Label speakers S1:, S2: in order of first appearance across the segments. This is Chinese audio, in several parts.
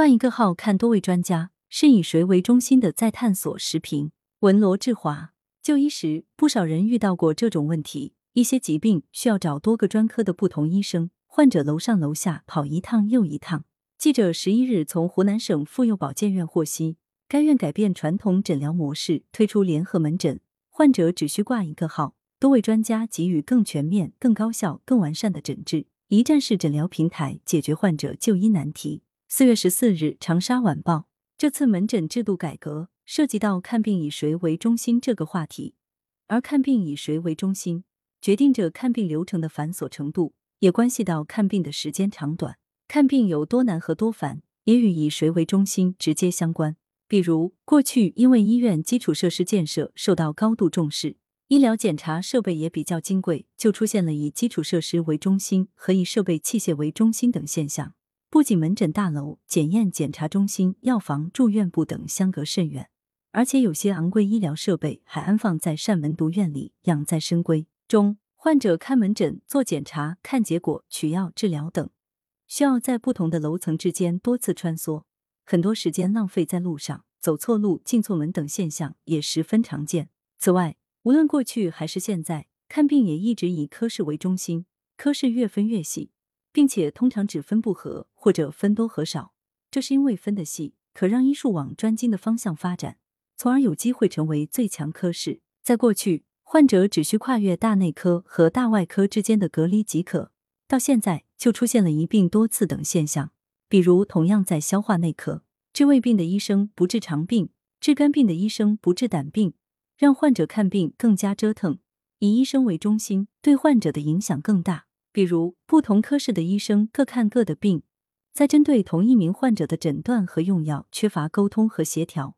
S1: 挂一个号看多位专家，是以谁为中心的在探索时评。文罗志华，就医时，不少人遇到过这种问题：一些疾病需要找多个专科的不同医生，患者楼上楼下跑一趟又一趟。记者十一日从湖南省妇幼保健院获悉，该院改变传统诊疗模式，推出联合门诊，患者只需挂一个号，多位专家给予更全面、更高效、更完善的诊治，一站式诊疗平台解决患者就医难题。四月十四日，长沙晚报，这次门诊制度改革涉及到看病以谁为中心这个话题，而看病以谁为中心，决定着看病流程的繁琐程度，也关系到看病的时间长短。看病有多难和多烦，也与以谁为中心直接相关。比如，过去因为医院基础设施建设受到高度重视，医疗检查设备也比较金贵，就出现了以基础设施为中心和以设备器械为中心等现象。不仅门诊大楼、检验检查中心、药房、住院部等相隔甚远，而且有些昂贵医疗设备还安放在善门独院里，养在深闺中。患者看门诊、做检查、看结果、取药、治疗等。需要在不同的楼层之间多次穿梭，很多时间浪费在路上，走错路、进错门等现象也十分常见。此外，无论过去还是现在，看病也一直以科室为中心，科室越分越细，并且通常只分不合或者分多合少。这是因为分的细，可让医术往专精的方向发展，从而有机会成为最强科室。在过去，患者只需跨越大内科和大外科之间的隔离即可。到现在就出现了一病多次等现象，比如同样在消化内科，治胃病的医生不治肠病，治肝病的医生不治胆病，让患者看病更加折腾。以医生为中心，对患者的影响更大。比如不同科室的医生各看各的病，在针对同一名患者的诊断和用药缺乏沟通和协调，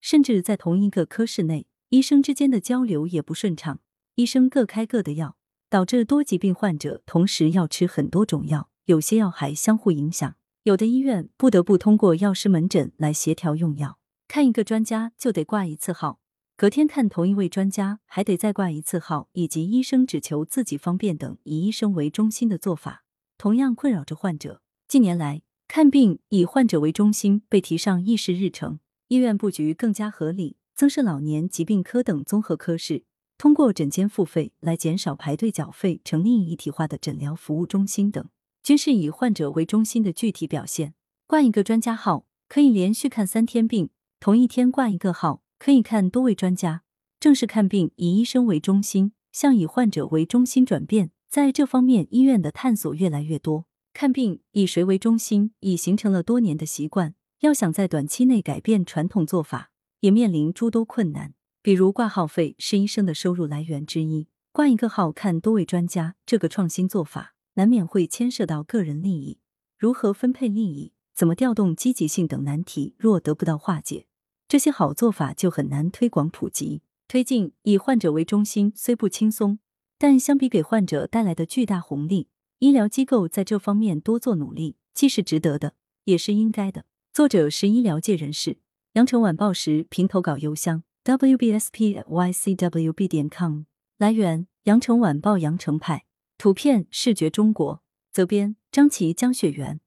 S1: 甚至在同一个科室内，医生之间的交流也不顺畅，医生各开各的药。导致多疾病患者同时要吃很多种药，有些药还相互影响。有的医院不得不通过药师门诊来协调用药。看一个专家就得挂一次号，隔天看同一位专家还得再挂一次号，以及医生只求自己方便等以医生为中心的做法，同样困扰着患者。近年来，看病以患者为中心被提上议事日程，医院布局更加合理，增设老年疾病科等综合科室。通过诊间付费来减少排队缴费，成立一体化的诊疗服务中心等，均是以患者为中心的具体表现。挂一个专家号，可以连续看三天病；同一天挂一个号，可以看多位专家。正是看病以医生为中心，向以患者为中心转变。在这方面，医院的探索越来越多。看病以谁为中心，已形成了多年的习惯。要想在短期内改变传统做法，也面临诸多困难。比如挂号费是医生的收入来源之一，挂一个号看多位专家，这个创新做法难免会牵涉到个人利益，如何分配利益，怎么调动积极性等难题，若得不到化解，这些好做法就很难推广普及。推进以患者为中心虽不轻松，但相比给患者带来的巨大红利，医疗机构在这方面多做努力，既是值得的，也是应该的。作者是医疗界人士，羊城晚报时评投稿邮箱。wbspycwb 点 com 来源：羊城晚报羊城派图片视觉中国责编：张琪江雪源。